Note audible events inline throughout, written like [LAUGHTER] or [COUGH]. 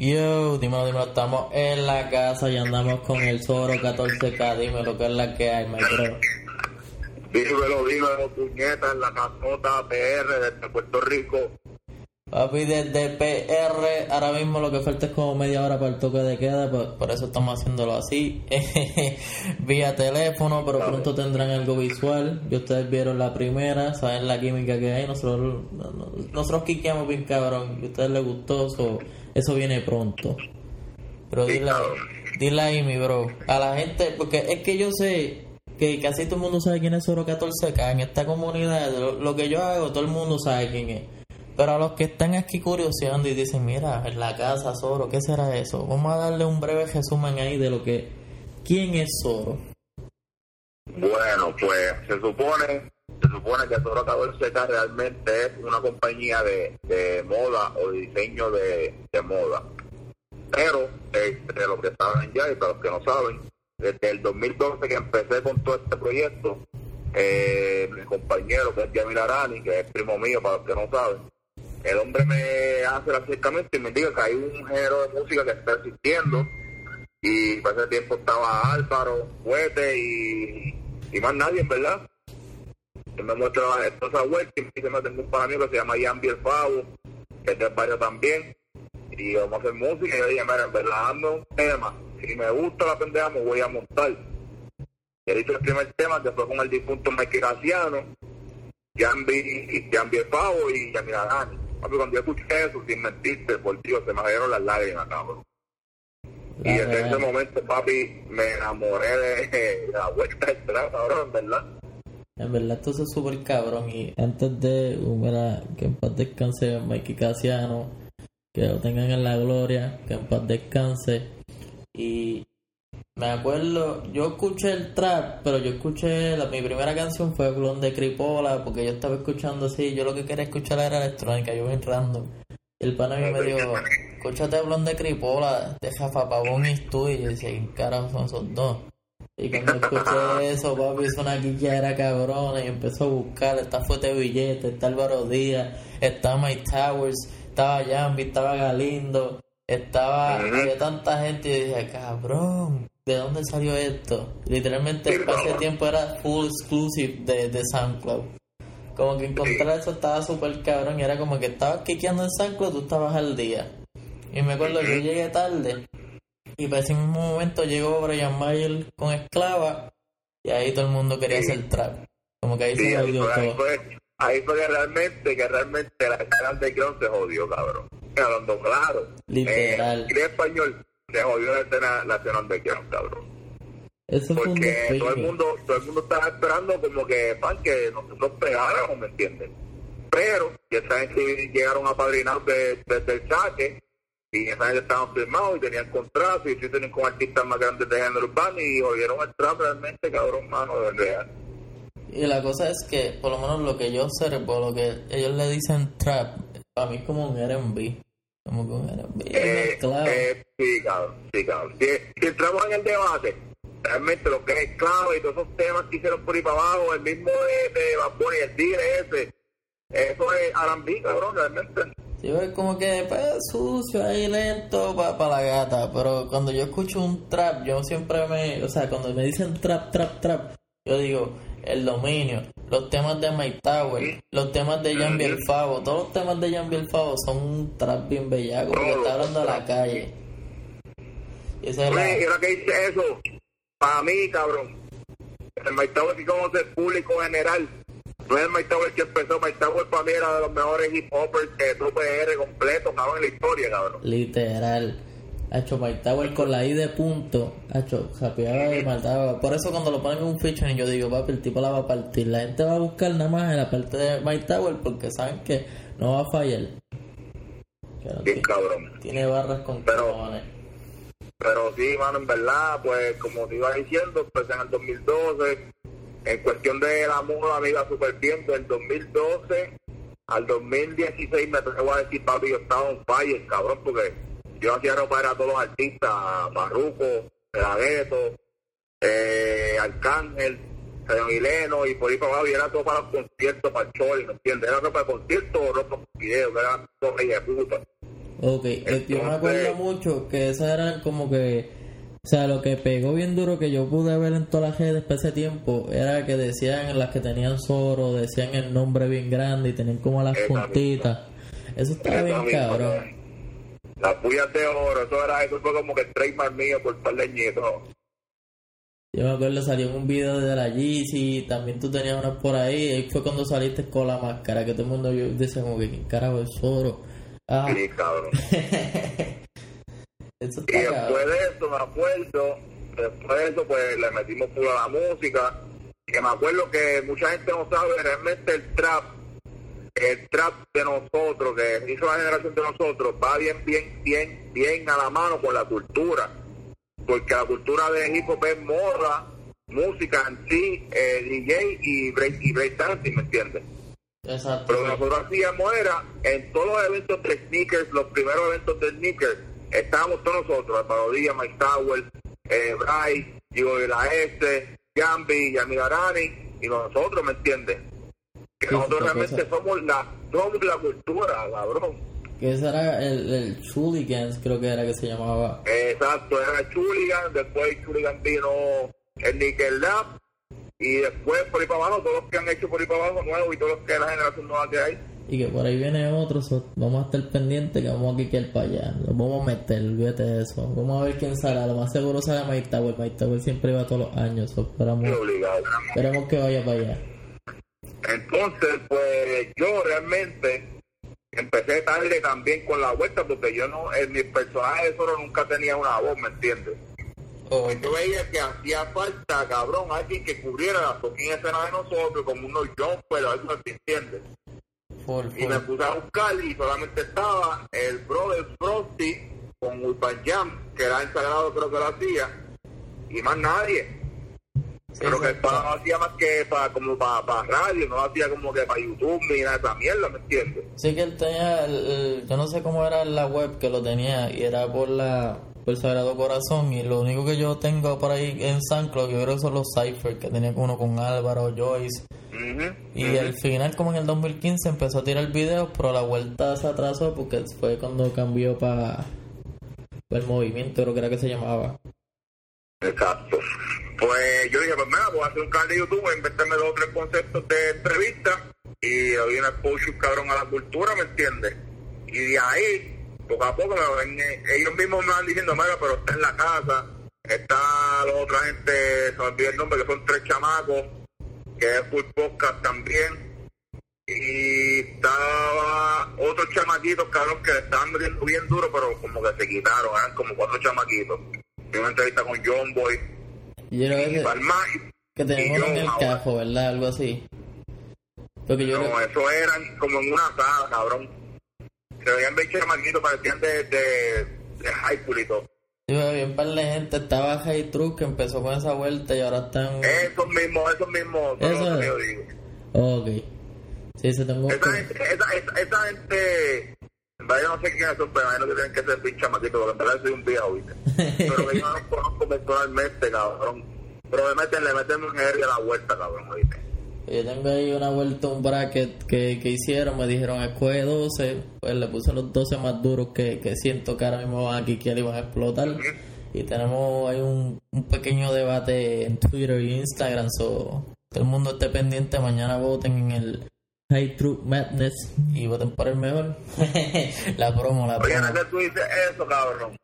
Yo, dímelo, dímelo, estamos en la casa y andamos con el Zoro 14K, dime lo que es la que hay, my bro. Dímelo, dímelo, puñeta, en la casota PR desde Puerto Rico. Papi, desde PR, ahora mismo lo que falta es como media hora para el toque de queda, por, por eso estamos haciéndolo así, [LAUGHS] vía teléfono, pero pronto tendrán algo visual. Y ustedes vieron la primera, saben la química que hay, nosotros nosotros quiqueamos bien cabrón, y a ustedes les gustó, eso, eso viene pronto. Pero dile, dile ahí, mi bro, a la gente, porque es que yo sé que casi todo el mundo sabe quién es Oro 14K, en esta comunidad, lo, lo que yo hago, todo el mundo sabe quién es. Pero a los que están aquí curioseando y dicen, mira, en la casa Zoro, ¿qué será eso? Vamos a darle un breve resumen ahí de lo que... ¿Quién es Zoro? Bueno, pues se supone, se supone que Zoro 14K realmente es una compañía de, de moda o diseño de, de moda. Pero, entre los que saben ya y para los que no saben, desde el 2012 que empecé con todo este proyecto, eh, mi compañero que es Yamil Arani, que es primo mío para los que no saben, el hombre me hace el acercamiento y me dice que hay un género de música que está existiendo y para ese tiempo estaba Álvaro, Fuete y, y más nadie, ¿verdad? Me muestra esa vuelta y me dice, me tengo un pana mío que se llama Jan Bielfavo, que es del barrio también, y vamos a hacer música y yo dije, mira, en verdad, hazme un tema, si me gusta la pendeja me voy a montar. Y él hizo el primer tema fue con el difunto Mike Graciano, Jan Bielfavo y Yamil Arani. Papi, cuando yo escuché eso, sin mentirte, por Dios, se me cayeron las lágrimas, cabrón. Y desde ese momento, papi, me enamoré de, la vuelta detrás, cabrón, en verdad. En verdad, esto es súper cabrón. Y antes de, uh, que en paz descanse Mikey Casiano, que lo tengan en la gloria, que en paz descanse. Y me acuerdo, yo escuché el trap, pero yo escuché, la, mi primera canción fue Blonde de Cripola, porque yo estaba escuchando así, yo lo que quería escuchar era electrónica, yo bien random. El pana a mí me dijo, escúchate Blonde de Cripola, de Jafa Pavón y tú, y yo decía, ¿qué carajo son esos dos? Y cuando escuché eso, papi, hizo una era cabrona y empezó a buscar, está Fuerte Billete, está Álvaro Díaz, está Mike Towers, estaba Jambi, estaba Galindo, estaba, había tanta gente y dije, cabrón, ¿de dónde salió esto? Literalmente ese tiempo era full exclusive de, de SoundCloud. Como que encontrar eso estaba súper cabrón y era como que estabas kickeando en SoundCloud, tú estabas al día. Y me acuerdo que yo llegué tarde y para ese mismo momento llegó Brian Mayer con Esclava y ahí todo el mundo quería hacer trap. Como que ahí se jodió todo. Ahí fue, ahí fue que realmente, que realmente la escena de Crown se jodió, cabrón. Hablando claro. Literal. En español se jodió la escena, la escena underground, cabrón. Eso Porque todo el mundo, todo el mundo estaba esperando como que, pan, que nosotros pegáramos, ¿me entiendes? Pero, ya esta gente llegaron a padrinar desde de, el saque, y esa gente estaban firmados y tenían contratos, y sí tenían con artistas más grandes de género urbano, y jodieron el trap realmente, cabrón, mano, de real. Y la cosa es que, por lo menos lo que yo sé, por lo que ellos le dicen trap, para mí es como un R&B. Como que un R&B. Eh, claro. eh, sí, cabrón, sí, cabrón. Si, si entramos en el debate, realmente lo que es clave y todos esos temas que hicieron por ahí para abajo, el mismo de, de Bad Bunny, el tigre ese, eso es R&B, cabrón, realmente. Sí, es como que pues, sucio ahí lento para pa la gata, pero cuando yo escucho un trap, yo siempre me, o sea, cuando me dicen trap, trap, trap, yo digo, el dominio, los temas de Mike Tower, los temas de Jan Bielfavo, todos los temas de Jan Bielfavo son un trap bien bellaco, porque está hablando a la calle. Y esa es la... Que dice eso, para mí, cabrón, el Mike Tower sí como el público general, no es el Mike Tower que empezó, Mike Tower para mí era de los mejores hip hoppers que tuvo PR completo, cabrón, en la historia, cabrón. Literal. Hacho Mike Tower con la I de punto. Hacho, japeaba y mataba. Por eso cuando lo ponen en un featuring yo digo, papi, el tipo la va a partir. La gente va a buscar nada más en la parte de Mike Tower porque saben que no va a fallar. No Bien tiene, cabrón. tiene barras con Pero-. Pero sí, mano, en verdad, pues como te iba diciendo, empecé en el 2012. En cuestión de la moda me iba súper bien. Del 2012 al 2016 me atrevo a decir, papi, yo estaba un fire, cabrón, porque yo hacía ropa para todos los artistas, Marruco, Pelagueto, eh, Arcángel, Señor Hileno, y por ahí para abajo, y era todo para los conciertos, para el show, ¿me entiendes? Era ropa de conciertos o ropa de video, que era todo rey de puta. Ok, eh, yo me acuerdo mucho que esas eran como que, o sea, lo que pegó bien duro que yo pude ver en todas las redes después de ese tiempo era que decían las que tenían Zoro, decían el nombre bien grande y tenían como las puntitas. Eso estaba bien cabrón. Las puyas de oro, eso era, eso fue como que el trademark mío por par de añitos. Yo me acuerdo salió un video de la Yeezy, también tú tenías unas por ahí, ahí fue cuando saliste con la máscara, que todo el mundo decía como que ¿quién carajo es Zoro? Ah, Sí, cabrón. [LAUGHS] eso Y después de eso, me acuerdo, después de eso, pues le metimos full a la música. Que me acuerdo que mucha gente no sabe realmente el trap, el trap de nosotros, que hizo la generación de nosotros, va bien, bien, bien, bien a la mano con la cultura. Porque la cultura de hip hop es moda, música en sí, eh, DJ y break, y break dancing, ¿me entiendes? Exacto. Pero lo que nosotros hacíamos era, en todos los eventos de sneakers, los primeros eventos de sneakers, estábamos todos nosotros, Alvaro Díaz, Mike Tower, eh, Bryce, Diego de la S, Gambi, Yamil Arani, y nosotros, ¿me entiendes? Que Sí, nosotros realmente cosa. somos la, somos la cultura, cabrón. Que ese era el, el Chuligans, creo que era que se llamaba. Exacto, era Chuligan, después Chuligan vino el Nickel Lab, y después por ahí para abajo, todos los que han hecho por ahí para abajo nuevos y todos los que la generación nueva que hay. Y que por ahí viene otro, so- vamos a estar pendientes que vamos a quiquear para allá. Lo vamos a meter, olvídate de eso. Vamos a ver quién sale. Lo más seguro sale Mike Tower. Mike Tower siempre va todos los años. so esperamos, esperemos que vaya para allá. Entonces, pues yo realmente empecé tarde también con la vuelta porque yo no, en mi personaje de solo nunca tenía una voz, ¿me entiendes? Yo veía que hacía falta, cabrón, alguien que cubriera la fucking escena de nosotros, como unos jumpers o algo así, ¿entiendes? Y me puse a buscar y solamente estaba el brother Frosty con Urban Jam, que era el sagrado, creo que lo hacía, y más nadie. Sí, Pero que el no hacía más que para como para radio, no hacía como que para YouTube ni nada de esa mierda, ¿me entiendes? Sí que él tenía, el- el- yo no sé cómo era la web que lo tenía y era por la por Sagrado Corazón y lo único que yo tengo por ahí en SoundCloud yo creo que son los Cypher que tenía uno con Álvaro, Joyce y al final como en el 2015 empezó a tirar videos pero la vuelta se atrasó porque fue cuando cambió para el movimiento creo que era que se llamaba Exacto. Pues yo dije, pues mira, voy a hacer un canal de YouTube, inventarme dos o tres conceptos de entrevista y doy una exposure cabrón a la cultura, ¿me entiendes? Y de ahí, poco a poco, ven, eh, ellos mismos me van diciendo, mira, pero está en la casa, está la otra gente, se me olvidó el nombre, que son tres chamacos, que es full podcast también. Y estaba otros chamaquitos, cabrón, que le estaban metiendo bien duro, pero como que se quitaron, eran como cuatro chamaquitos. Y una entrevista con John Boy, y yo creo y que, Palma, que tenemos en el ahora. cajo verdad algo así porque yo No, creo- eso eran como en una sala, cabrón. Se veían bien chamaquitos, parecían de, de, de high school y todo. Yo había un par de gente, estaba Truck que empezó con esa vuelta y ahora están... Esos mismos, esos mismos, Eso que yo digo. Ok. Sí, se tengo... Esa gente, esa, esa, esa gente, en verdad yo no sé quiénes son, pero imagino que tienen que ser bien chamaquitos, porque en verdad soy un viejo, ¿viste? Pero que yo no los conozco personalmente, cabrón. Pero le meten, le meten un a la vuelta, cabrón, ¿viste? Yo tengo ahí una vuelta, un bracket que, que hicieron, me dijeron escoge 12, pues le puse los 12 más duros que, que siento que ahora mismo van a quiquear y van a explotar. Y tenemos ahí un, un pequeño debate en Twitter y Instagram, so todo el mundo esté pendiente, mañana voten en el High Truth Madness y voten por el mejor. [LAUGHS] la promo, la Oye, promo. sé tú dices eso, cabrón.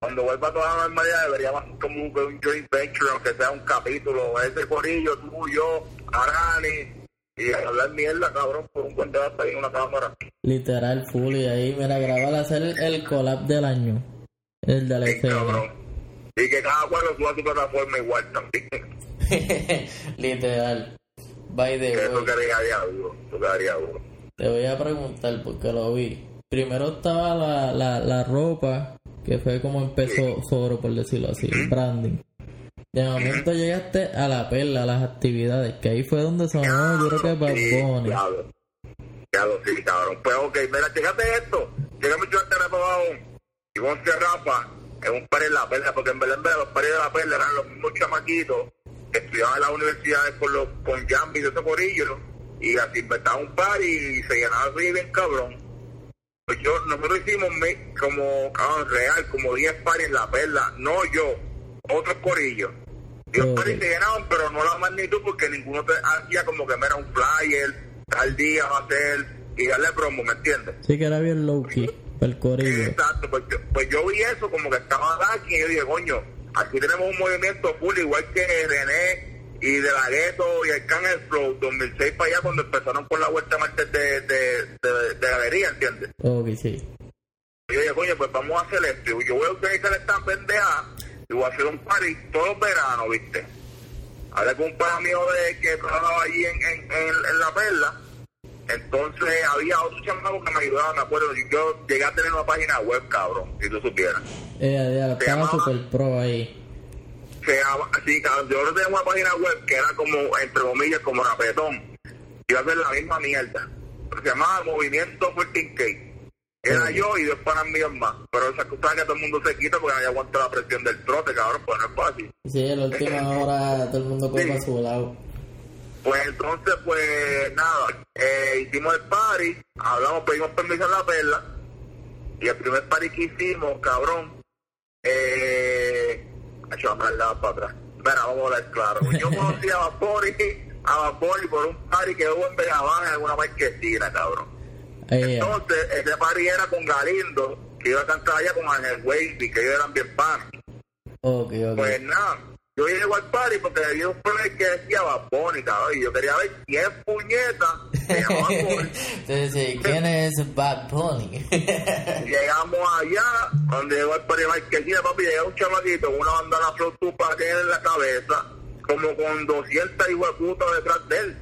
Cuando vuelva toda la normalidad deberíamos como un, un joint venture, aunque sea un capítulo, ese corillo, tú, yo, Arani, y hablar mierda, cabrón, por un buen debate ahí en una cámara. Literal, full, y ahí, mira, grabar hacer el, collab del año. El de la Sí. Y que cada cual lo suba a su plataforma igual también. [LAUGHS] Literal. By the Que eso way, quedaría duro, eso quedaría duro. te voy a preguntar porque lo vi. Primero estaba la, la, la ropa, que fue como empezó Zoro, por decirlo así, el branding. De momento llegaste a la perla, a las actividades, que ahí fue donde sonó, yo creo que Bad Bunny. diablo. Diablo, sí, cabrón. Pues ok, mira, fíjate esto. Llegamos yo aún. Y vos que Rafa es un par en la perla, porque en verdad, los pares de la perla eran los mismos chamaquitos que estudiaban en las universidades con los con Jambi y ese corillo. Y así inventaban un par y se llenaba así bien cabrón. pues yo, nosotros hicimos como, cabrón, real, como 10 paris en la perla, no yo, otros corillos. Y los Ok. paris se llenaban, pero no la magnitud porque ninguno te hacía como que me era un flyer, tal día va a ser, y darle promo, ¿me entiendes? Sí que era bien low key, el corillo. Exacto, pues yo, pues yo vi eso como que estaba aquí y yo dije, coño, aquí tenemos un movimiento full igual que René y De La Gueto y el Can Flow 2006 para allá cuando empezaron con la vuelta martes de, de, de, de galería, ¿entiendes? Ok, sí. Y yo dije, coño, pues vamos a hacer esto. Yo voy a utilizar esta pendeja voy a hacer un party todos los veranos, ¿viste? Hablé con un par mío de que trabajaba allí en, en, en, en La Perla. Entonces había otro chamaco que me ayudaba, me acuerdo. Yo llegué a tener una página web, cabrón, si tú supieras. Ya, Se estaba super pro ahí. Se llama, sí, cabrón, yo tenía una página web que era como, entre comillas, como rapetón. Iba a ser la misma mierda. Se llamaba Movimiento 14K. Era yo y dos panas míos más. Pero esa cosa que todo el mundo se quita porque nadie aguanta la presión del trote, cabrón, pues no es fácil. Sí, en la última [LAUGHS] hora todo el mundo coge Sí. a su lado. Pues entonces, pues nada, eh, hicimos el party, hablamos, pedimos permiso en la perla, y el primer party que hicimos, cabrón, eh, hecho a para atrás. Mira, vamos a hablar claro. Yo conocí a [LAUGHS] Vapori, a Vapori por un party que hubo en Vegabán en alguna marquesina, cabrón. Entonces, ese party era con Galindo, que iba a cantar allá con Ángel Wavy, que ellos eran bien pan. ok, ok. Pues nada, yo llego al party porque había un play que decía Vaponi, cabrón, y yo quería ver quién puñeta se llamaba [LAUGHS] Vaponi. Entonces, sí, ¿quién es Bad Pony? [LAUGHS] Llegamos allá, donde llegó el party marquesina, papi, llega un chamaquito con una bandana flor tupa que en la cabeza, como con 200 hijos de puta detrás de él.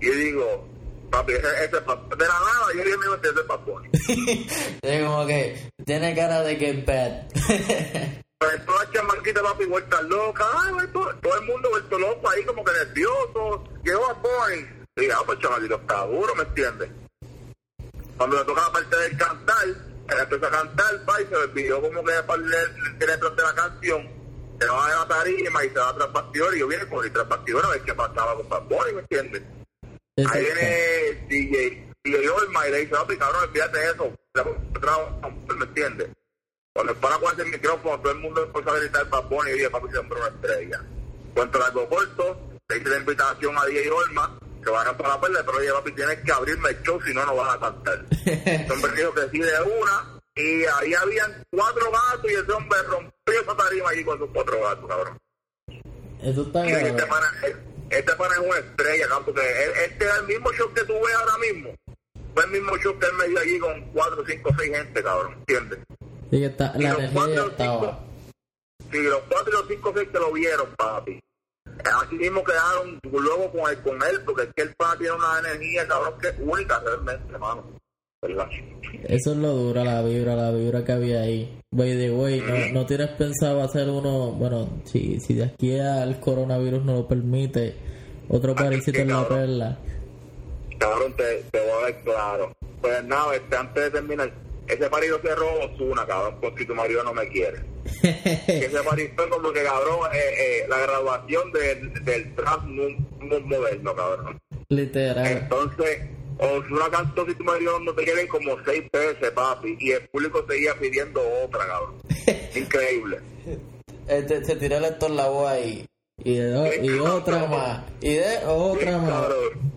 Y digo, papi, ese, ese es Bad- de la nada, yo dije, mira, ese es Vaponi. [LAUGHS] es como que tiene cara de que es bad. [LAUGHS] Pues toda la chamaquita, papi, vuelta loca. Ay, vuelto- todo el mundo vuelto loco ahí, como que nervioso. Llegó a Boy. Y ah, pues chamaquito está duro, ¿me entiendes? Cuando le toca la parte del cantar, él empezó a cantar, pa, y se olvidó como que para leer el letras de la canción. Se va de la tarima y se va tras bastidores. Y yo vine con el tras bastidores a ver qué pasaba con Bad ¿me entiendes? Ahí viene DJ. Digo, el y le dice, papi, cabrón, olvídate de eso. ¿Me entiendes? Cuando para con ese micrófono, todo el mundo empezó a gritar Bad Bunny y dije, papi, siempre una estrella. Cuento largo corto, le hice la invitación a DJ Olma, que van a para la perla, pero dije, papi, tienes que abrirme el show, si no, no vas a cantar. [LAUGHS] Ese hombre dijo que sí de una, y ahí habían cuatro gatos, y ese hombre rompió esa tarima allí con sus cuatro gatos, cabrón. Eso está Y este grave. Este pana es una estrella, cabrón, porque este es el mismo show que tú ves ahora mismo. Fue el mismo show que él me dio allí con cuatro, cinco, seis gente, cabrón, ¿entiendes? Sí, que está, Y la los energía cuatro ya o cinco, estaba. sí, los cuatro y los cinco seis que lo vieron, papi. Así mismo quedaron luego con él, con él, porque es que el pana tiene una energía, cabrón, que es única realmente, hermano. ¿Verdad? Eso es lo duro, la vibra, la vibra que había ahí. By the way, no, no tienes pensado hacer uno, bueno, si, si de aquí al coronavirus no lo permite, otro parecito en la perla. Cabrón, te, te voy a ver claro. Pues nada, este, antes de terminar, ese parido cerró Osuna, cabrón, por si tu marido no me quiere. [LAUGHS] ese parido fue como que, cabrón, eh, eh, la graduación del, del trap mu- mu- moderno, cabrón. Literal. Entonces, Osuna cantó si tu marido no te quiere como seis veces, papi, y el público seguía pidiendo otra, cabrón. [LAUGHS] Increíble. Este, se tiró el Héctor la voz ahí. Y, de- y otra más. Y de otra más. Cabrón.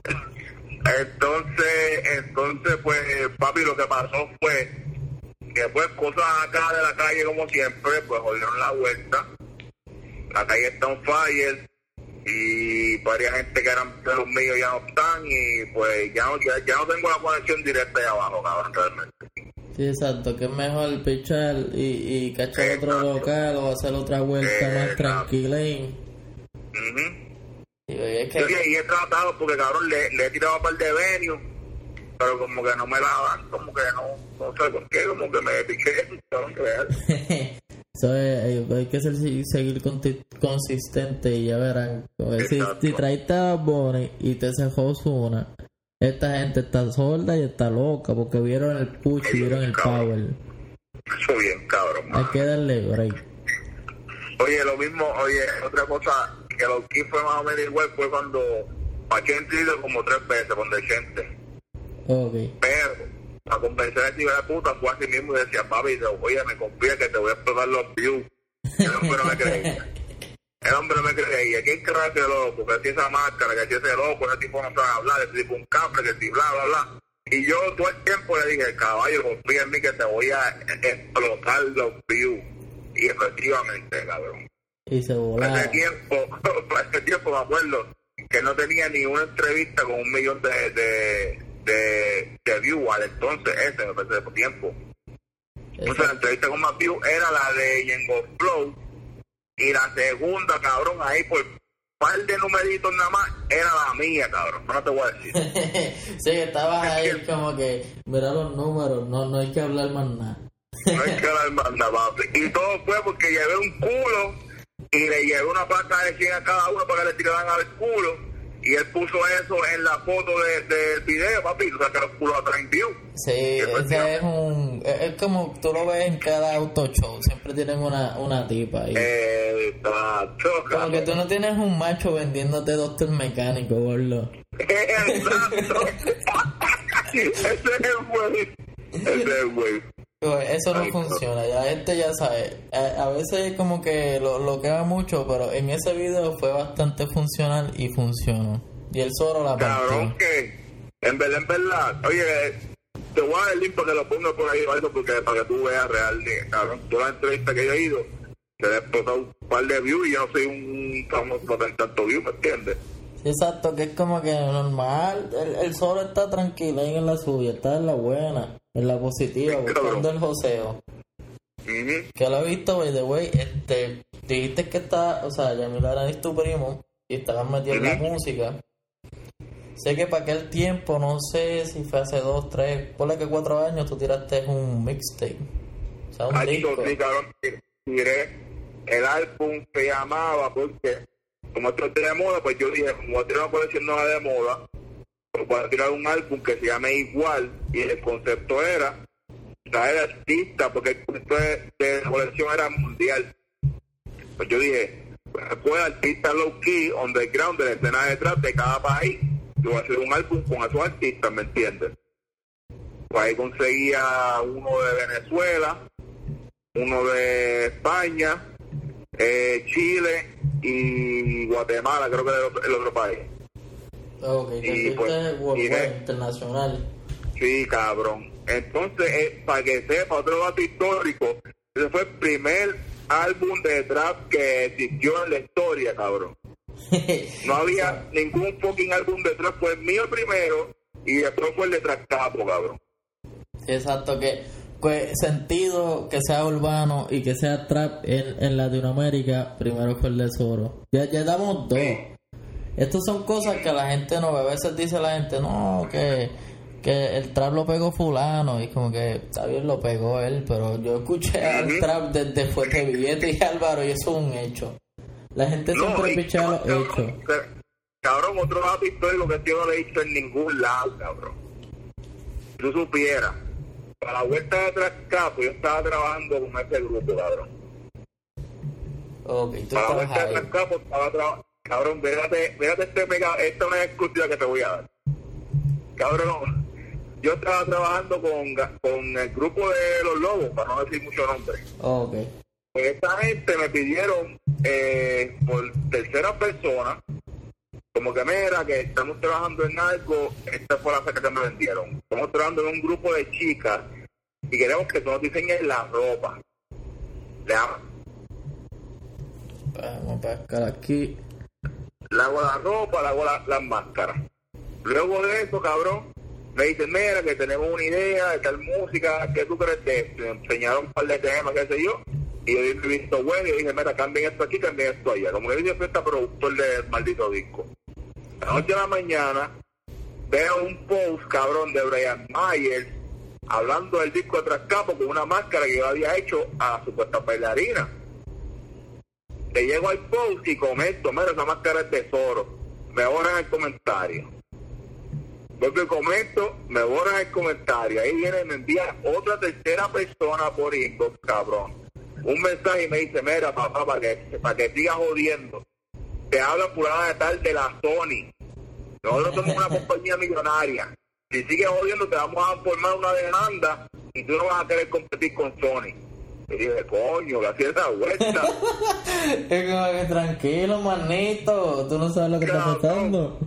Entonces, entonces, pues, papi, lo que pasó fue que, pues, cosas acá de la calle, como siempre, pues, jodieron la vuelta. La calle está on fire y varias gente que eran de los míos ya no están y, pues, ya no, ya, ya no tengo la conexión directa ahí abajo, cabrón, realmente. Sí, exacto, que es mejor pichar y, y cachar otro local o hacer otra vuelta más Exacto. tranquila. Y, Ujú. y es que Yo y he tratado porque, cabrón, le, le he tirado un par de venues, pero como que no me la dan, como que no, no sé por qué, como que me piqué, cabrón, real. [LAUGHS] Es, eh, hay que ser, seguir consistente y ya verán. Si, si traiste a Bonnie y te cejó una, esta gente está sorda y está loca porque vieron el push y vieron el power. Eso bien, cabrón. Hay que darle break. Oye, lo mismo, oye, otra cosa que lo que fue más o menos igual fue cuando Pachente hizo como tres veces con Decente. Ok. Pero para convencer a ese hijo de puta fue así mismo y decía, papi, oye, me confía que te voy a explotar los views. El hombre no me creía. El hombre no me creía. ¿Quién creía ese loco? Que si esa máscara, que si ese loco, ese tipo no sabe hablar, ese tipo un cafre, que si bla, bla, bla. Y yo todo el tiempo le dije, caballo, confía en mí que te voy a explotar los views. Y efectivamente, cabrón. Y se Para ese tiempo, [LAUGHS] ese tiempo me acuerdo que no tenía ni una entrevista con un millón de, de, de, de views al entonces, ese, me parece, de tiempo. Entonces la entrevista con más views era la de Yengo Flow y la segunda, cabrón, ahí por par de numeritos nada más, era la mía, cabrón. No te voy a decir. [LAUGHS] sí, estabas ahí como que, mira los números, no, no hay que hablar más nada. no hay que hablar más nada, papi. Y todo fue porque llevé un culo y le llevé una placa de 100 a cada uno para que le tiraran al culo y él puso eso en la foto del de, video, papi, o sea que los culos atraen view. Sí, ese es un... Es como tú lo ves en cada auto show, siempre tienen una, una tipa ahí. Exacto. Como que tú no tienes un macho vendiéndote doctor mecánico, gordo. Exacto. [LAUGHS] ese es el güey. Ese es el güey. Eso no funciona, ya este ya sabe. A, veces como que lo, lo queda mucho, pero en ese video fue bastante funcional y funcionó. Y el solo la partió. Cabrón, que en verdad, en verdad, oye, te voy a dar el link para que lo ponga por ahí algo porque para que tú veas real, cabrón, toda la entrevista que yo he ido, te he explotado un par de views y yo no soy un famoso para tener tanto views, ¿me entiendes? Exacto, que es como que normal, el, el solo está tranquilo ahí en la suya, está en la buena en la positiva, buscando el joseo. Que lo he visto, by the way, este, dijiste que está, o sea, Yamil es tu primo y estabas metiendo la música. Sé que para aquel tiempo, no sé si fue hace dos, tres, ponle que cuatro años, tú tiraste un mixtape. O sea, un disco. Sí, cabrón, tiré el álbum se llamaba porque como esto es de moda, pues yo dije, como voy a tirar una colección nueva de moda, para tirar un álbum que se llame igual y el concepto era traer artistas porque el concepto de, la colección era mundial pues yo dije pues artistas low key underground de la escena detrás de cada país yo voy a hacer un álbum con esos artistas ¿me entiendes? pues ahí conseguía uno de Venezuela uno de España eh, Chile y Guatemala creo que es el otro país Ok, y pues, internacional. Sí, cabrón. Entonces, eh, para que sepa, otro dato histórico, ese fue el primer álbum de trap que existió en la historia, cabrón. [LAUGHS] No había ningún fucking álbum de trap, fue el mío primero y después fue el de Trap Capo, cabrón. Exacto, que pues sentido que sea urbano y que sea trap en, en Latinoamérica, primero fue el de Zoro. Ya, ya damos dos. Estas son cosas que la gente no ve. A veces dice la gente, no, que, que el trap lo pegó fulano. Y como que, está bien, lo pegó él. Pero yo escuché al trap desde Fuerte Billete y Álvaro y eso es un hecho. La gente siempre picha los hechos. Cabrón, otro dato histórico que yo no le he dicho en ningún lado, cabrón. Si tú supieras, para la vuelta de atrás capo, yo estaba trabajando con ese grupo, cabrón. Ok, tú para la vuelta de atrás capo estaba Cabrón, véate, véate este pegado. Esta es una exclusiva que te voy a dar. Cabrón, yo estaba trabajando con, con el grupo de los lobos, para no decir mucho nombre. ok. Pues esta gente me pidieron eh, por tercera persona, como que mira, que estamos trabajando en algo, esta fue la fecha que me vendieron. Estamos trabajando en un grupo de chicas y queremos que tú nos diseñes la ropa. Le Vamos a buscar aquí le hago la ropa, le hago las máscaras. Luego de eso, cabrón, me dicen, mira, que tenemos una idea de tal música, ¿qué tú crees de esto? Me enseñaron un par de temas, qué sé yo, y yo dije, visto bueno, y dije, mira, cambien esto aquí, cambien esto allá. Como que yo siempre está productor del maldito disco. La noche a la mañana, veo un post, cabrón, de Brian Myers, hablando del disco de Trascapo con una máscara que yo había hecho a la supuesta bailarina le llego al post y comento, mira, esa máscara es tesoro. Me borran el comentario. Porque comento, me borran el comentario. Ahí viene y me envía otra tercera persona por inbox, cabrón. Un mensaje y me dice, mira, papá, para que, para que sigas jodiendo. Te habla fulana de tal de la Sony. Nosotros somos una [LAUGHS] compañía millonaria. si sigues jodiendo te vamos a formar una demanda y tú no vas a querer competir con Sony. Y dije, coño, que hacía esa vuelta. [LAUGHS] es como que tranquilo, manito, tú no sabes lo que está Cabrón. pasando.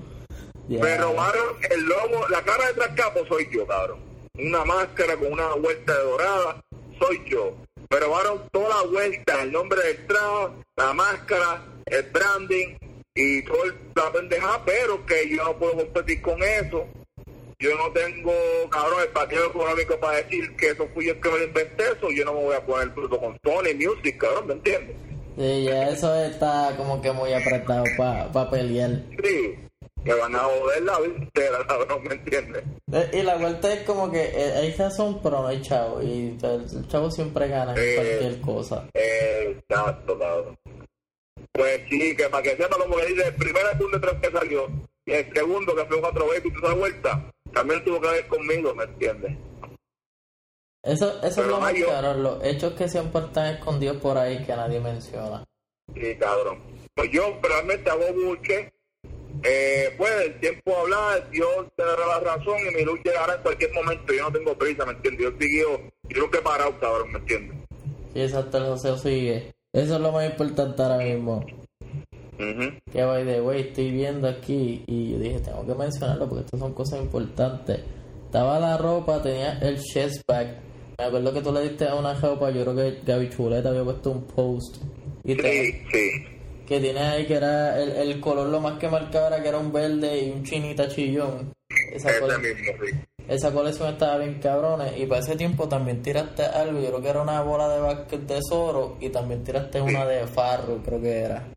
Me robaron el logo, la cara de Trascapo soy yo, cabrón. Una máscara con una vuelta de dorada, soy yo. Me robaron toda la vuelta, el nombre del trago, la máscara, el branding y todo el- la pendeja, pero que yo no puedo competir con eso. Yo no tengo, cabrón, el partido económico para decir que eso fui yo el que me lo inventé, eso yo no me voy a poner bruto con Sony Music, cabrón, ¿me entiendes? Sí, ya eso está como que muy apretado para pelear. Sí, me van a joder la vida cabrón, ¿me entiendes? Eh, Y la vuelta es como que hay razón, pero no hay chavo. Y el, el chavo siempre gana en Eh. cualquier cosa. Exacto, cabrón. Pues sí, que para que sepa como que dice, el primer álbum de tres que salió y el segundo que fue cuatro veces y esa vuelta, también tuvo que ver conmigo, ¿me entiendes? Eso, eso es lo más caro, los hechos que siempre están escondidos por ahí que nadie menciona. Sí, cabrón. Pues yo realmente hago buche. Eh, pues el tiempo hablar, Dios te dará la razón y mi luz llegará en cualquier momento. Yo no tengo prisa, ¿me entiendes? Yo sigo, yo nunca he parado, cabrón, ¿me entiendes? Sí, exacto, el joseo sigue. Eso es lo más importante ahora mismo. Que by the way, estoy viendo aquí y yo dije, tengo que mencionarlo porque estas son cosas importantes. Estaba la ropa, tenía el chest bag. Me acuerdo que tú le diste a una ropa, yo creo que Gaby Chuleta había puesto un post. Y te- Sí, que tiene ahí que era el, el color lo más que marcaba era que era un verde y un chinita chillón. Esa, Ese cole- mismo, sí. esa colección estaba bien cabrones y para ese tiempo también tiraste algo, yo creo que era una bola de básquet de Zoro y también tiraste una de Farro, creo que era.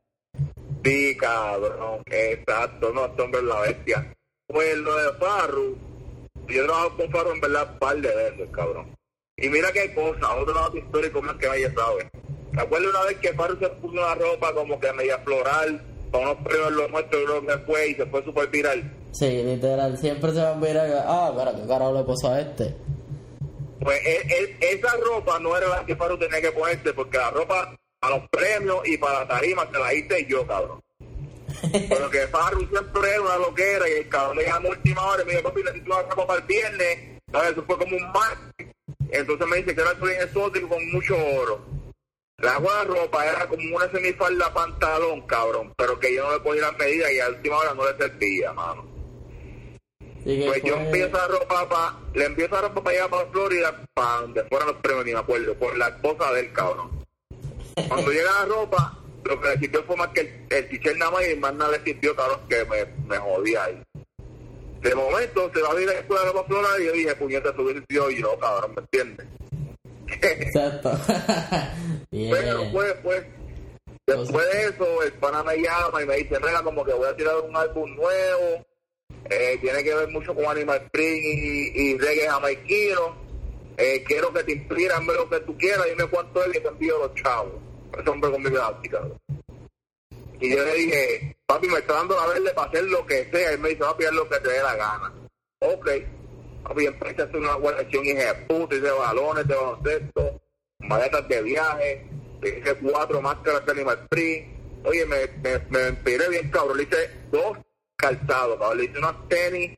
Sí, cabrón, exacto, no, este hombre es la bestia. Pues lo de Farru, yo he trabajado con Farru en verdad un par de veces, cabrón. Y mira que hay cosas, otro lado histórico más que nadie sabe. ¿Te acuerdas una vez que Farru se puso una ropa como que media floral, con unos premios los muertos, creo que fue, y se fue súper viral? Sí, literal, siempre se van a mirar, ah, espera, ¿qué carajo le pasó a este? Pues e- e- esa ropa no era la que Farru tenía que ponerse, porque la ropa a los premios y para la tarima se la hice yo, cabrón. Pero que Farru siempre era una loquera y el cabrón le llamó a última hora y me dijo, papi, necesito una ropa para el viernes. ¿Sabes? Eso fue como un martes. Entonces me dice que era bien exótico con mucho oro. La buena ropa era como una semifalda pantalón, cabrón, pero que yo no le podía las medidas y a última hora no le servía, mano. Que Pues yo envío esa ropa pa, le envío esa ropa para allá para Florida, para donde fueran los premios, ni me acuerdo, por la esposa del cabrón. Cuando [LAUGHS] llega la ropa, lo que le sirvió fue más que el, el t-shirt nada más y más nada le sirvió, cabrón, que me, me jodía ahí. De momento se va a ir a la escuela de Florida y yo dije, puñeta, eso hubiese sido yo, cabrón, ¿me entiendes? Exacto. [LAUGHS] [LAUGHS] Pero pues, pues, después de eso, el pana me llama y me dice, mira, como que voy a tirar un álbum nuevo, eh, tiene que ver mucho con Animal Spring y, y reggae jamaiquino, eh, quiero que te inspires, hazme lo que tú quieras, dime cuánto es y te envío los chavos. Ese hombre con mi práctica. Y yo le dije, papi, me está dando la verde para hacer lo que sea. Y me dice, papi, haz lo que te dé la gana. Ok. Papi, empecé a hacer una colección hija de puta, hice balones de baloncesto, maletas de viaje, hice cuatro máscaras de Animal Spring. Oye, me, me, me inspiré bien, cabrón. Le hice dos calzados, cabrón. Le hice unas tenis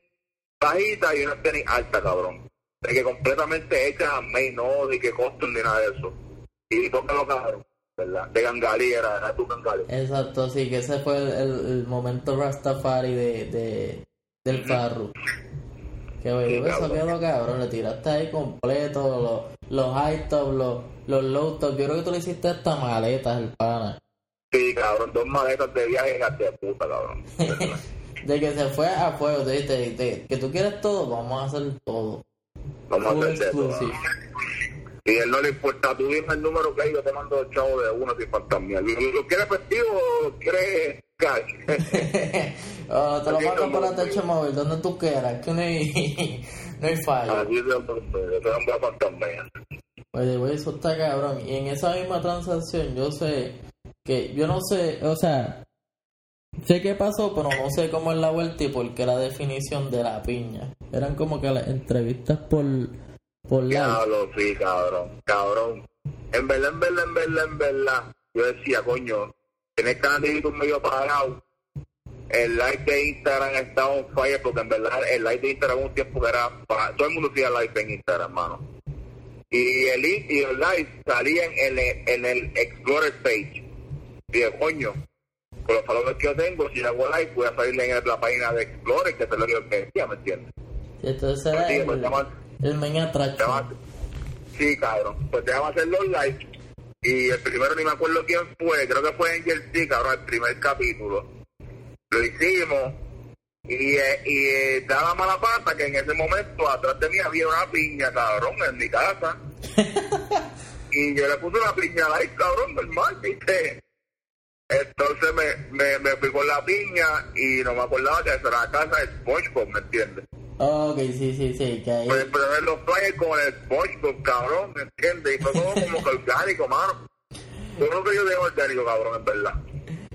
bajitas y unas tenis altas, cabrón. De que completamente hechas a main, no de que costum ni nada de eso. Y tócalo, cabrón. ¿Verdad? De Gangalí era, era tu Gangalí. Exacto, sí, que ese fue el, el- el momento Rastafari de, de, del Farru. Que Sí, eso cabrón. quedó cabrón, le tiraste ahí completo, los, los high top, los, los low top. Yo creo que tú le hiciste hasta maletas, el pana. Sí, cabrón, dos maletas de viaje de puta, cabrón. [LAUGHS] De que se fue a fuego, te dijiste, te- que tú quieres todo, vamos a hacer todo. Vamos a hacer. Y él no le importa, tú dime el número que hay, yo te mando el chavo de uno sin fantasma. ¿Lo, lo quieres festivo o quieres cash? [LAUGHS] Oh, te lo mando por la techo móvil, donde tú quieras, que no hay, [LAUGHS] no hay fallo. Así es, yo te mando a fantasma. Oye, güey, eso está cabrón. Y en esa misma transacción, yo sé que, yo no sé, o sea, sé qué pasó, pero no sé cómo es la vuelta y por qué la definición de la piña. Eran como que las entrevistas por, por live. Diablo, sí, cabrón, cabrón. En verdad, en verdad, en verdad, en verdad, yo decía, coño, tienes de YouTube medio apagado. el live de Instagram está on fire porque en verdad el live de Instagram un tiempo que era para, todo el mundo hacía live en Instagram, hermano. Y el, y el live salían en el, en el Explorer page. De coño, con los followers que yo tengo, si hago live, voy a salir en la página de Explorer, que es lo que decía, ¿me entiendes? Entonces era Sí, el, pues, el main attraction. Sí, cabrón. Pues déjame hacer los live. Y el primero ni me acuerdo quién fue, creo que fue en Jersey, cabrón, el primer capítulo. Lo hicimos. Y, eh, y eh, daba mala pata que en ese momento atrás de mí había una piña, cabrón, en mi casa. [LAUGHS] y yo le puse una piña ahí, cabrón, normal, ¿viste? Entonces me, me, me fui con la piña y no me acordaba que esa era la casa de SpongeBob, ¿me entiendes? Ok, sí, sí, sí, que ahí... Pues pero los flyers con el SpongeBob, cabrón, ¿me entiendes? Y fue todo como que orgánico, mano. Yo creo que yo dejo orgánico, cabrón, en verdad.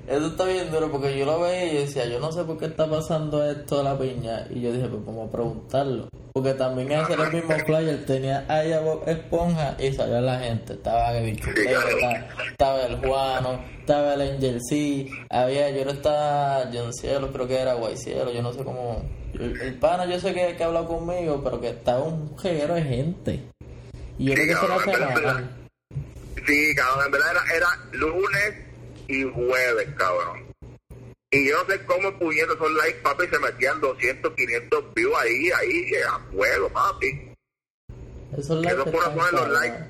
Eso está bien duro porque yo lo veía y yo decía, yo no sé por qué está pasando esto de la piña. Y yo dije, pues vamos a preguntarlo. Porque también hacer el mismo flyer tenía ahí a Bob Esponja y salía la gente. Estaba el bichuleta, estaba el Juano, estaba el Angel C, había, yo no estaba John Cielo, creo que era Guay Cielo, yo no sé cómo. El, pana yo sé que, que ha hablado conmigo, pero que estaba un jeguero de gente. Y yo creo que se la. Sí, cabrón, en verdad era, era lunes y jueves, cabrón. Y yo no sé cómo puñetos esos likes, papi, se metían 200, 500 views ahí, ahí, a fuego, papi. Esos Esos likes corazones, están los likes,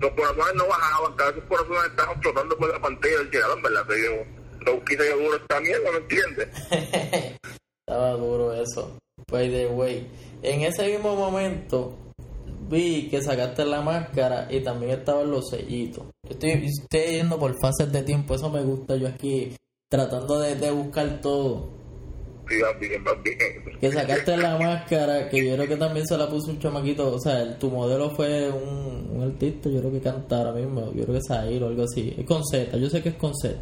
los corazones no bajaban, cada vez esos corazones estaban flotando por la pantalla del llegado, en verdad, yo, lo quise yo duro esta mierda, ¿me entiendes? [LAUGHS] Estaba duro eso. By the way. En ese mismo momento vi que sacaste la máscara y también estaban los sellitos. Estoy, estoy yendo por fases de tiempo, eso me gusta yo aquí tratando de, de buscar todo. Sí, va bien, va bien. Que sacaste la máscara, que yo creo que también se la puso un chamaquito, o sea, el- tu modelo fue un, un artista, yo creo que canta ahora mismo, yo creo que es Zahir o algo así. Es con Z, yo sé que es con Z.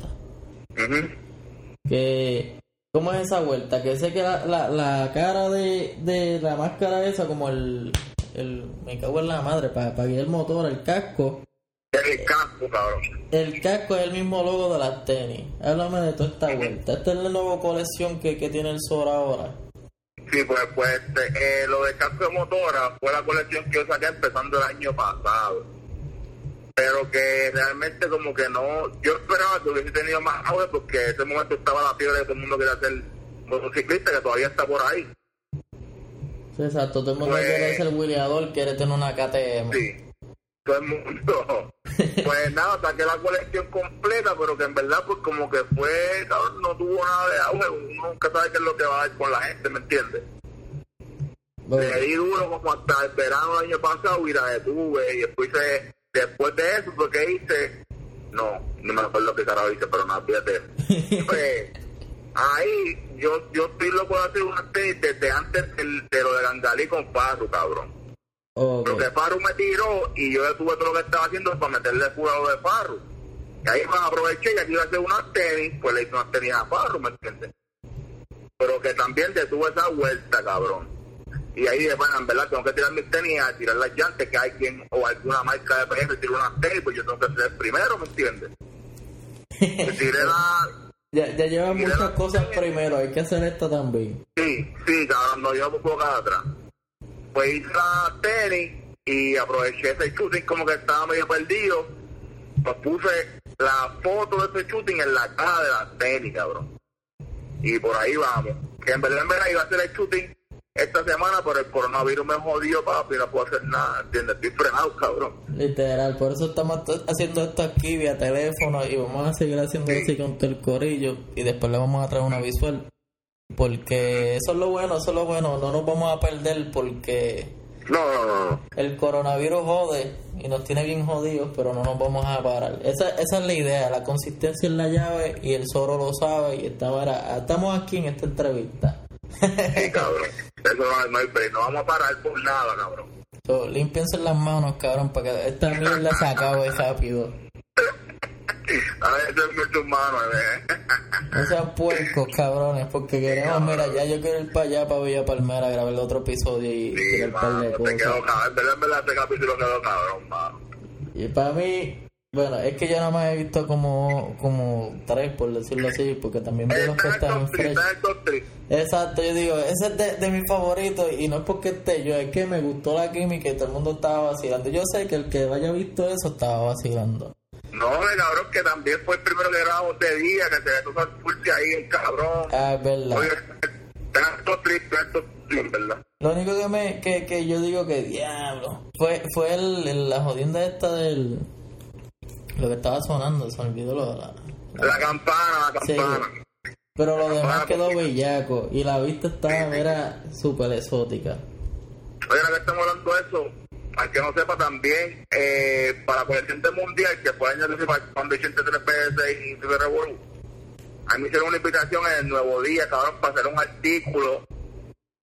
Que ¿cómo es esa vuelta? Que sé que la, la, la cara de, de la máscara esa como el, el me cago en la madre para guiar el motor, el casco El casco, cabrón. el casco es el mismo logo de las tenis háblame de toda esta vuelta esta es la nueva colección que, que tiene el Sora ahora Sí, pues, pues este, eh, lo de casco de motora fue la colección que yo saqué empezando el año pasado. Pero que realmente como que no, yo esperaba que hubiese tenido más auge porque en ese momento estaba la fiebre de todo el mundo quería ser motociclista, que todavía está por ahí. Exacto todo el mundo Pues- quiere ser Williador quiere tener una KTM Sí, todo el mundo. [LAUGHS] pues nada, saqué la colección completa, pero que en verdad pues como que fue, cabrón, no tuvo nada de auge, uno nunca sabe qué es lo que va a dar con la gente, ¿me entiendes? Bueno, Le di duro como hasta el verano del año pasado y la detuve. Y después, después de eso, lo que hice, no, no me acuerdo qué carajo hice, pero no, fíjate. [LAUGHS] Pues, ahí yo yo estoy loco de hacer una tenis desde antes del- de lo de Gangalí con Farru, cabrón. ok. Lo que Farru me tiró y yo detuve todo lo que estaba haciendo para meterle culo a lo de Farru. Y ahí pues aproveché y aquí iba a hacer unas tenis, pues le hice unas tenis a Farru, ¿me entiendes? Pero que también detuve esa vuelta, cabrón. Y ahí dije, bueno, en verdad tengo que tirar mis tenis a tirar las llantas, que hay quien o alguna marca de PS tiró unas tenis, pues yo tengo que ser el primero, ¿me entiendes? [LAUGHS] Me tiré la... ya, ya llevan muchas la- cosas primero hay que hacer esta también Sí, sí, cabrón, no, un poco atrás. Pues hice la tenis y aproveché ese shooting como que estaba medio perdido. Pues puse la foto de ese shooting en la caja de la tenis, cabrón. Y por ahí vamos. Que en verdad, en verdad iba a hacer el shooting esta semana, pero el coronavirus me jodió, papi, no puedo hacer nada, ¿entiendes? Estoy frenado, cabrón. Literal, por eso estamos haciendo esto aquí vía teléfono y vamos a seguir haciendo así con todo el corillo y después le vamos a traer una visual. Porque eso es lo bueno, eso es lo bueno, no nos vamos a perder porque No, no, no, no. el coronavirus jode y nos tiene bien jodidos, pero no nos vamos a parar. Esa, esa es la idea, la consistencia es la llave y el Zoro lo sabe y está ahora, estamos aquí en esta entrevista. Sí, cabrón. [LAUGHS] Eso no, hay break. No vamos a parar por nada, cabrón. So, límpiense las manos, cabrón, para que esta mierda se acabe rápido. [LAUGHS] A ver, es mucho humano, ¿eh? No sean puercos, cabrones, porque queremos, mira, ya yo quiero ir para allá, para Villa Palmera, a grabar el otro episodio y Sí, tirar un par de te cosas. En verdad, en verdad, este capítulo quedó cabrón, mano. Y para mí, Bueno, es que yo nada más he visto como, como tres, por decirlo así, porque también veo los que están en fresh. Exacto, yo digo, ese es de, de mis favoritos y no es porque esté yo, es que me gustó la química y todo el mundo estaba vacilando. Yo sé que el que haya visto eso estaba vacilando. No, el cabrón que también fue el primero que grabamos de día, que se puso el pulse ahí, el cabrón. Ah, es verdad. Oye, en top three, ¿verdad? Lo único que me que, que yo digo que diablo fue fue el, el- la jodienda esta del lo que estaba sonando, se me olvidó lo de la, la- La campana, la Sí. campana. pero lo demás quedó bellaco y la vista estaba era súper exótica. Oye, ahora que estamos hablando de eso, al que no sepa también, eh, para la colección del mundial, que fue el año que cuando Vicente 3 PS y se Revolú, a mí me hicieron una invitación en el Nuevo Día, cabrón, para hacer un artículo,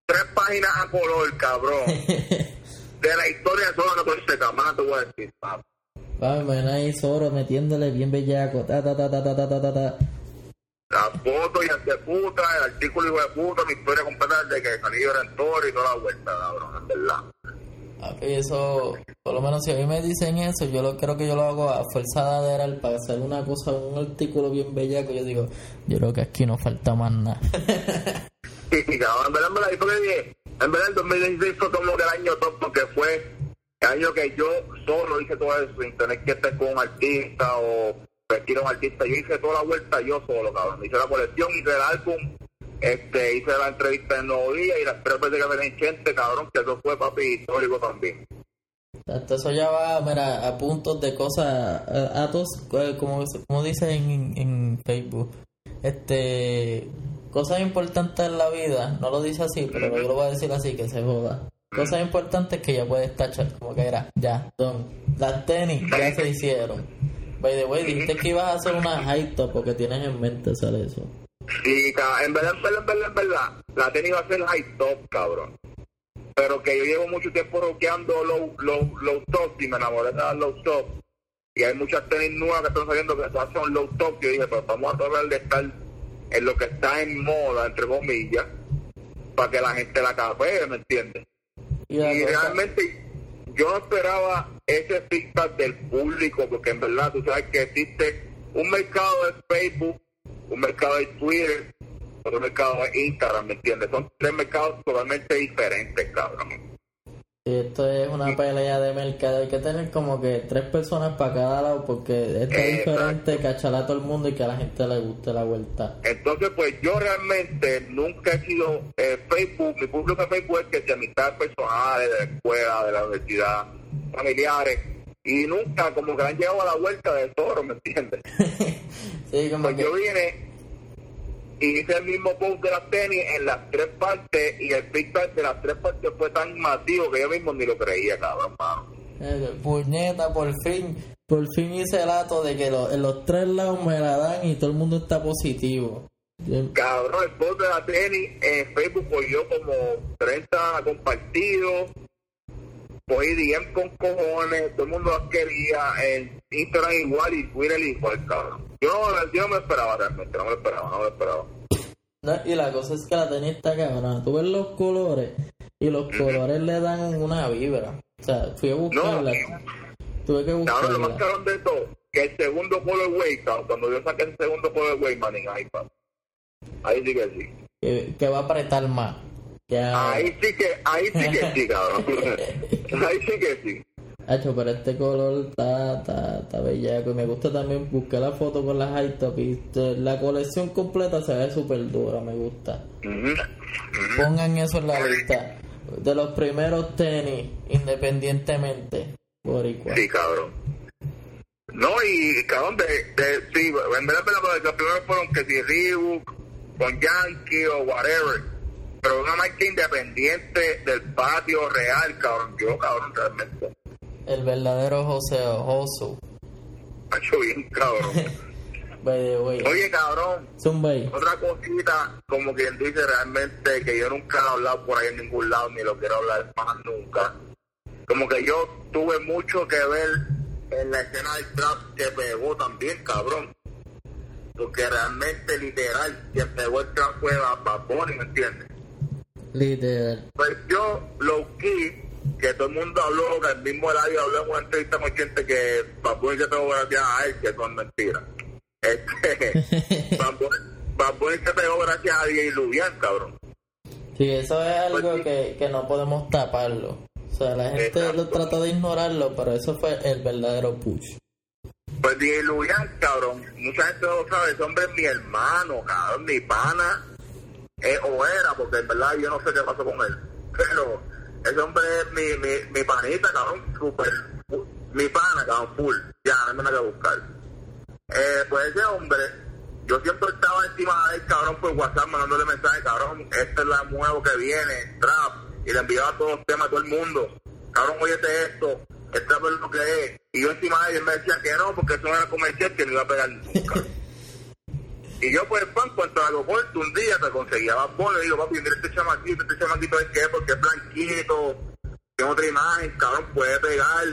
tres páginas a color, cabrón, [LAUGHS] de la historia de todo lo que se cámara, te voy a decir, papi. Va, ven ahí Zoro metiéndole bien bellaco. Ta, ta, ta, ta, ta, ta, ta, ta. Las y de puta, el artículo hijo de puta, mi historia completa de que salí en toro y toda la vuelta, cabrón, en verdad. Ah, eso, por lo menos si a mí me dicen eso, yo lo, creo que yo lo hago a fuerza de adherar para hacer una cosa, un artículo bien bellaco. Yo digo, yo creo que aquí no falta más nada. [LAUGHS] sí, sí, cabrón, en verdad, en verdad, en verdad, en verdad el 2016 fue como que el año top porque fue año que yo solo hice todo eso, sin tener que estar con un artista o vestir a un artista, yo hice toda la vuelta yo solo, cabrón, hice la colección, hice el álbum, este, hice la entrevista en Nuevo Día y las tres veces que me en gente, cabrón, que eso fue papi histórico también. Hasta eso ya va, mira, a puntos de cosas, todos, eh, como, como dice en, en Facebook, este, cosas importantes en la vida, no lo dice así, pero yo lo voy a decir así, que se joda. Cosas importantes que ya puedes tachar, como que era, ya, son. Las tenis ya se hicieron. By the way, dijiste que ibas a hacer una high top porque tienes en mente hacer eso. Sí, en verdad, en verdad, en verdad, en verdad, la tenis va a ser high top, cabrón. Pero que yo llevo mucho tiempo rockeando low, low, low top y me enamoré de las low top. Y hay muchas tenis nuevas que están saliendo que son low top. Yo dije, pues vamos a tratar de estar en lo que está en moda, entre comillas, para que la gente la capee, ¿me entiendes? Y realmente yo no esperaba ese feedback del público, porque en verdad tú sabes que existe un mercado de Facebook, un mercado de Twitter, otro mercado de Instagram, ¿me entiendes? Son tres mercados totalmente diferentes, cabrón. Sí, esto es una pelea de mercado. Hay que tener como que tres personas para cada lado porque esto es diferente cachar a todo el mundo y que a la gente le guste la vuelta. Entonces, pues yo realmente nunca he sido eh, Facebook, mi público de Facebook es que se amistades personales, de la escuela, de la universidad, familiares, y nunca como que han llegado a la vuelta de toro, ¿me entiendes? [LAUGHS] sí, como Pues que... yo vine y hice el mismo post de las tenis en las tres partes y el feedback de las tres partes fue tan masivo que yo mismo ni lo creía, cabrón, mano. eh, puñeta, por fin, por fin hice el ato de que lo- en los tres lados me la dan y todo el mundo está positivo. Yo- Cabrón, el post de la tenis en Facebook cogió como 30 compartidos, cogí DM con cojones, todo el mundo las quería, en Instagram igual y Twitter igual, cabrón. Yo no, yo no me esperaba realmente, no me lo esperaba, no me lo esperaba. No, y la cosa es que la tenis está cabrona. Tú ves los colores y los colores le dan una vibra. O sea, fui a buscarla. Tuve que Cabrón, lo más buscarla. cabrón de todo, que el segundo colorway, cabrón, cuando yo saqué el segundo colorway, man, en iPad, ahí sí que sí. Que, que va a apretar más. Ya. Ahí sí que, ahí sí que sí, cabrón. [LAUGHS] ahí sí que sí. Hacho, pero este color está, está, está bellaco. Y me gusta también buscar la foto con las high top. Y la colección completa se ve súper dura, me gusta. Pongan eso en la lista. De los primeros tenis, independientemente. Boricua. Sí, cabrón. No, y cabrón, de, de, sí, en verdad, verdad, los primeros fueron que si Reebok, con Yankee o whatever, pero una marca independiente del patio real, cabrón, yo, cabrón, realmente, El verdadero José Josu. ha hecho bien, cabrón. [LAUGHS] Oye, cabrón, Zumbay. otra cosita, como quien dice realmente, que yo nunca he hablado por ahí en ningún lado, ni lo quiero hablar más nunca. Como que yo tuve mucho que ver en la escena del trap que pegó también, cabrón. Porque realmente, literal, quien pegó el trap fue Bad Bunny, ¿me entiendes? Literal. Pues yo, low key, que todo el mundo habló, que el mismo Eladio habló en una entrevista con gente que Bunny se pegó gracias a él, que son mentiras. Este, [LAUGHS] Bunny se pegó gracias a DJ Lubian, cabrón. Sí, eso es algo Pues que, que no podemos taparlo. O sea, la gente Exacto. lo trata de ignorarlo, pero eso fue el verdadero push. Pues DJ Lubian, cabrón, mucha gente no lo sabe, ese hombre es mi hermano, cabrón, mi pana, eh, o era, porque en verdad yo no sé qué pasó con él, pero ese hombre es mi, mi, mi panita, cabrón, súper, mi pana, cabrón, full, ya, no me nada que buscar. Eh, pues ese hombre, yo siempre estaba encima de él, cabrón, por WhatsApp, mandándole mensajes, cabrón, esta es la nuevo que viene, trap, y le enviaba todos los temas a todo el mundo, cabrón, óyete esto, el trap es lo que es, y yo encima de él, me decía que no, porque eso era comercial, que no iba a pegar nunca. Y yo, pues, pan, cuanto al aeropuerto, un día te conseguía Bad Bunny, y digo, papi, mira este chamaquito, este chamaquito es que, porque es blanquito, tiene otra imagen, cabrón, puede pegar.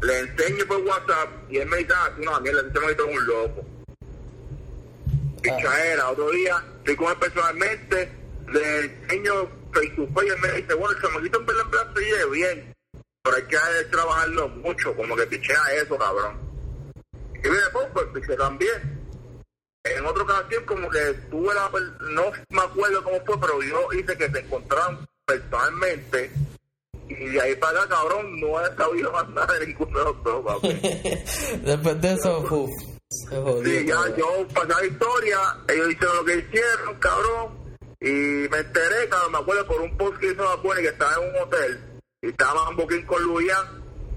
Le enseño por WhatsApp, y él me dice, ah, no, mierda, este chamaquito es un loco. Pichadera, otro día, estoy con él personalmente, le enseño face to face, y él me dice, bueno, el chamaquito en verdad, se bien, pero hay que trabajarlo mucho, como que pichea eso, cabrón. Y viene, pues, pues, piche también en otra ocasión como que tuve la per- no me acuerdo cómo fue pero yo hice que se encontraran personalmente y de ahí para acá cabrón no he sabido más nada de ninguno de los dos papi. [LAUGHS] Después de eso, uf, sí ya yo pasé la historia ellos hicieron lo que hicieron cabrón y me enteré cabrón me acuerdo por un post que hizo la que estaba en un hotel y estaba en booking con Luyan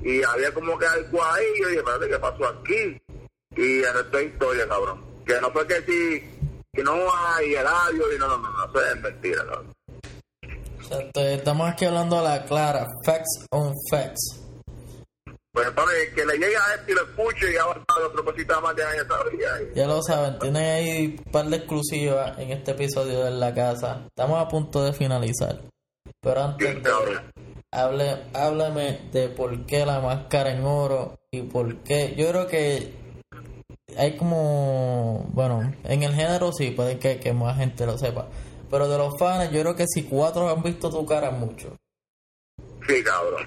y había como que algo ahí y yo dije espérate qué pasó aquí y el resto es historia cabrón que no fue que si que no hay el audio y no no no no eso es mentira Exacto, estamos aquí hablando a la clara, facts on facts. pues para que le llegue a este y lo escuche y ya va a estar otra cosita más sabía y- Ya lo saben, tienen ahí un par de exclusivas en este episodio de La Casa. Estamos a punto de finalizar. Pero antes de, hable, háblame de por qué la máscara en oro y por qué. Yo creo que hay como. Bueno, en el género sí, puede que, que más gente lo sepa. Pero de los fans, yo creo que si cuatro han visto tu cara, es mucho. sí cabrón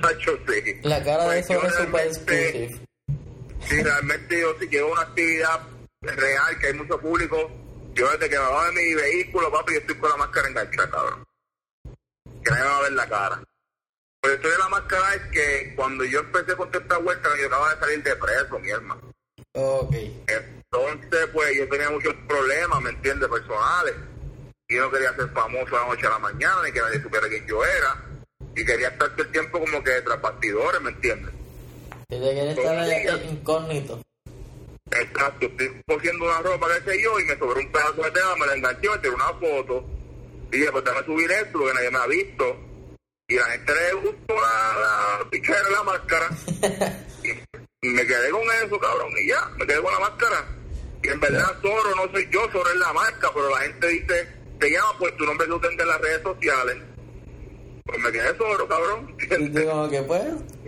Nacho, sí La cara de Pues eso es super exclusive. Si realmente yo si quiero una actividad real, que hay mucho público, yo desde que me bajo de mi vehículo, papi, yo estoy con la máscara enganchada, cabrón. Que nadie me va a ver la cara. Pero esto de la máscara es que cuando yo empecé con esta vuelta, yo acababa de salir de preso, mi hermano. Ok. Entonces, pues yo tenía muchos problemas, ¿me entiendes? Personales. Y yo no quería ser famoso a la noche a la mañana, ni que nadie supiera quién yo era. Y quería estar todo el tiempo como que tras bastidores, ¿me entiendes? Te quieres estar incógnito. Exacto, estoy cosiendo una ropa, qué sé yo, y me sobró un pedazo de tela, me la enganché, me tiré una foto. Y dije, pues déjame subir esto, porque nadie me ha visto. Y la gente le gustó la, la pichera de la máscara. [LAUGHS] y me quedé con eso, cabrón, y ya, me quedé con la máscara. Y en verdad, Zoro no soy yo, Zoro es la marca, pero la gente dice, te llama por tu nombre que tengas en las redes sociales. Pues me quedé Zoro, cabrón. Y tú como que pues,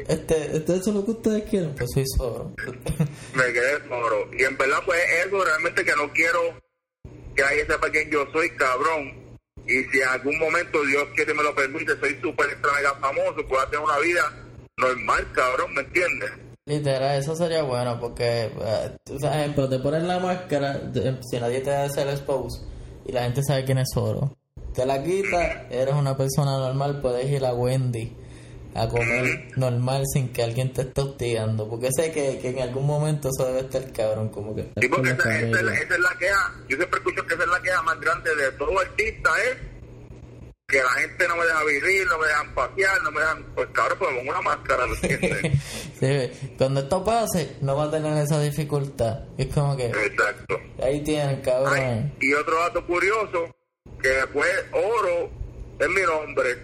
este, este es lo que ustedes quieren, pues soy solo. [LAUGHS] me quedé Zoro. Y en verdad, pues eso realmente que no quiero que alguien sepa quién yo soy, cabrón. Y si en algún momento Dios quiere me lo permite, soy súper extra mega famoso, puedo tener una vida normal, cabrón, ¿me entiendes? Literal, eso sería bueno porque, eh, tú sabes, ejemplo, te pones la máscara, de- si nadie te hace el expose y la gente sabe quién es Zoro. Te la quita, eres una persona normal, puedes ir a Wendy a comer normal sin que alguien te esté hostigando. Porque sé que, que en algún momento eso debe estar cabrón, como que... Sí, porque como esa, esa es la, esa es la queja, yo siempre escucho que esa es la queja más grande de todo artista, es que la gente no me deja vivir, no me dejan pasear, no me dejan, pues cabrón, pues pongo una máscara, ¿me entiendes? [LAUGHS] Sí, cuando esto pase, no va a tener esa dificultad. Es como que Exacto. ahí tienen, cabrón. Ay, y otro dato curioso, que después Oro es mi nombre.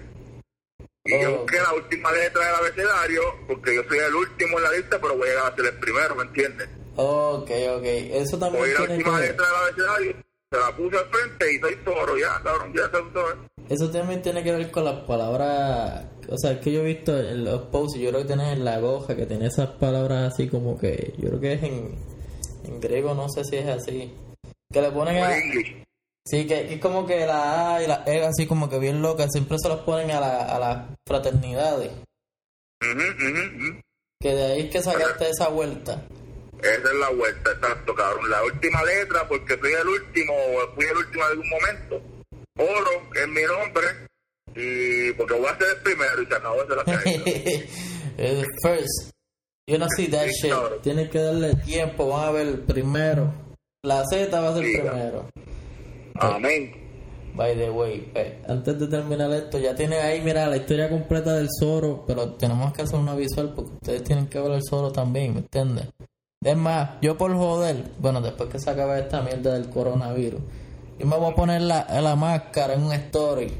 Y yo Oh. busqué la última letra del abecedario, porque yo soy el último en la lista, pero voy a llegar a ser el primero, ¿me entiendes? Ok, ok. Eso también Voy a la última letra del abecedario, se la puse al frente y soy toro, ya, cabrón, ya usó. Eso también tiene que ver con las palabras. O sea, es que yo he visto en los posts, yo creo que tienes en la goja que tiene esas palabras así como que. Yo creo que es en, en griego, no sé si es así. Que le ponen a. Sí, que es como que la A y la E así como que bien locas, siempre se los ponen a, la, a las fraternidades. Que de ahí es que sacaste esa vuelta. Esa es la vuelta, exacto, cabrón. La última letra, porque soy el último, fui el último en algún momento. Oro es mi nombre, y porque voy a ser el primero y se acabó de la caída. [LAUGHS] Eh, First, you don't see that shit. cabrón. Tienes que darle tiempo, vamos a ver el primero. La Z va a ser Sí, primero. Amén. By the way, eh, antes de terminar esto, ya tiene ahí, mira, la historia completa del Zoro, pero tenemos que hacer una visual porque ustedes tienen que ver el Zoro también, ¿me entiendes? Es más, yo por joder, bueno, después que se acabe esta mierda del coronavirus, yo me voy a poner la, la máscara en un story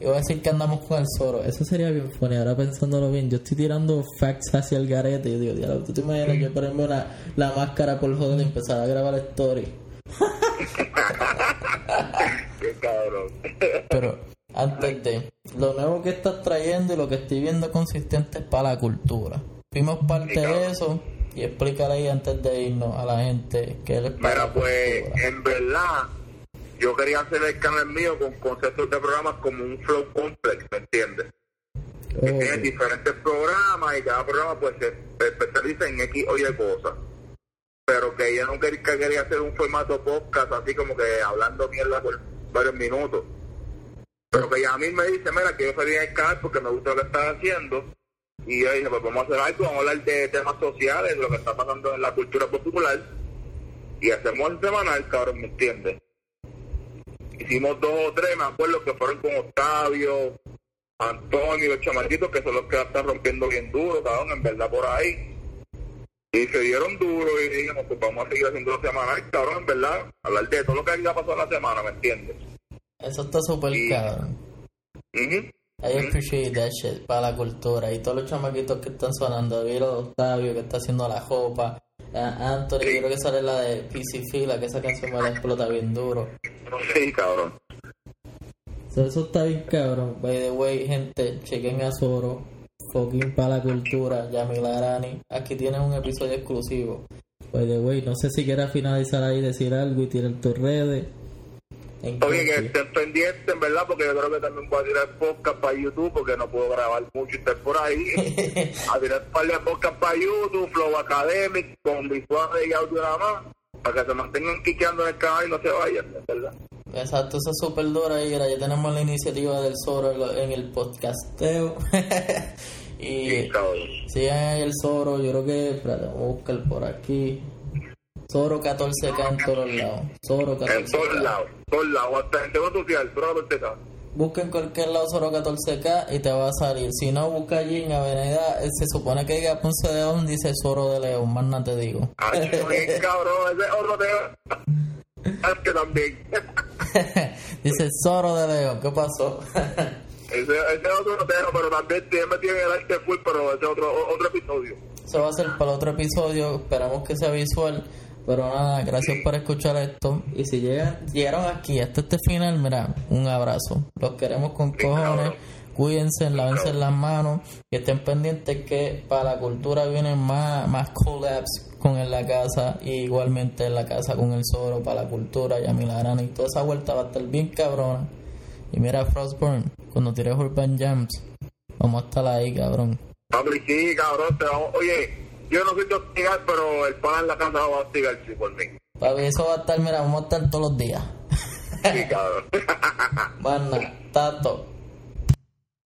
y voy a decir que andamos con el Zoro. Eso sería bien funny, ahora pensándolo bien, yo estoy tirando facts hacia el garete y digo, diablo, tú te imaginas yo ponerme una, la máscara por joder y empezar a grabar story. Qué cabrón. Pero antes de lo nuevo que estás trayendo y lo que estoy viendo consistente es para la cultura. Fuimos parte de eso y explícale ahí antes de irnos a la gente que para Mira, pues, en verdad, yo quería hacer el canal mío con conceptos de programas como un flow complex, ¿me entiendes? que Ok. tienen diferentes programas y cada programa pues se especializa en X o Y cosas. Pero que ella no quería, que quería hacer un formato podcast así como que hablando mierda por varios minutos. Pero que ella a mí me dice, mira, que yo salí el canal porque me gusta lo que estás haciendo. Y yo dije, pues vamos a hacer algo, vamos a hablar de temas sociales, de lo que está pasando en la cultura popular. Y hacemos el semanal, cabrón, ¿me entiendes? Hicimos dos o tres, me acuerdo que fueron con Octavio, Antonio y los chamaquitos que son los que la están rompiendo bien duro, cabrón, en verdad por ahí. Y se dieron duro y dijimos, pues vamos a seguir haciendo los semanales, cabrón, en verdad. Hablar de todo lo que haya pasado en la semana, ¿me entiendes? Eso está súper Sí. cabrón. I appreciate that shit para la cultura y todos los chamaquitos que están sonando. Vi lo de Octavio que está haciendo la jopa. Anthony, Sí. creo que sale la de PC Fila, que esa canción me la explota bien duro. Sí, cabrón. So, eso está bien cabrón. By the way, gente, chequen a Zoro. Fucking para la cultura. Yamila Arani. Aquí tienes un episodio exclusivo. By the way, no sé si quieras finalizar ahí, decir algo y tirar tus redes. Oye, que Conti. estén pendientes, en verdad, porque yo creo que también voy a tirar podcast para YouTube, porque no puedo grabar mucho y estar por ahí. [LAUGHS] a tirar un par de podcast para YouTube, Flow Academic, con visuales y audio nada más, para que se mantengan quiqueando en el canal y no se vayan, ¿verdad? Exacto, eso es súper duro y ya tenemos la iniciativa del Zoro en, el podcasteo. [LAUGHS] y Sí, sigan el Zoro, yo creo que, espérate, vamos a buscar por aquí. Zoro 14K en todos lados. Zoro 14K. En todos lados, todos lados, hasta en tema social, la corteza. Busca en cualquier lado Zoro 14K y te va a salir. Si no, busca allí en Avenida, eh, se supone que diga Ponce de León, dice Zoro de León, más nada te digo. Ay, bien, [LAUGHS] cabrón, ese es otro tema. Es que también. [LAUGHS] dice Zoro de León, ¿qué pasó? [LAUGHS] Ese, ese es otro tema, pero también tiene tiene el arte full, pero ese es otro, otro episodio. Eso va a ser para otro episodio. Esperamos que sea visual. Pero nada, gracias por escuchar esto. Y si llegan, llegaron aquí hasta este final, mira, un abrazo. Los queremos con cojones. Cuídense, lávense las manos. Y estén pendientes que para la cultura vienen más, más collabs con En la Casa. Y igualmente en la casa con el Zoro para la cultura. Y a Milarana. Y toda esa vuelta va a estar bien cabrona. Y mira, Frostburn, cuando tires Urban Jams, vamos a estar ahí, cabrón. Papi, sí, cabrón, te vamos. Oye, yo no soy de hostigar, pero el pan en la casa va a hostigar, sí, por mí. Papi, eso va a estar, mira, vamos a estar todos los días. Sí, cabrón. [LAUGHS] Mana, tato.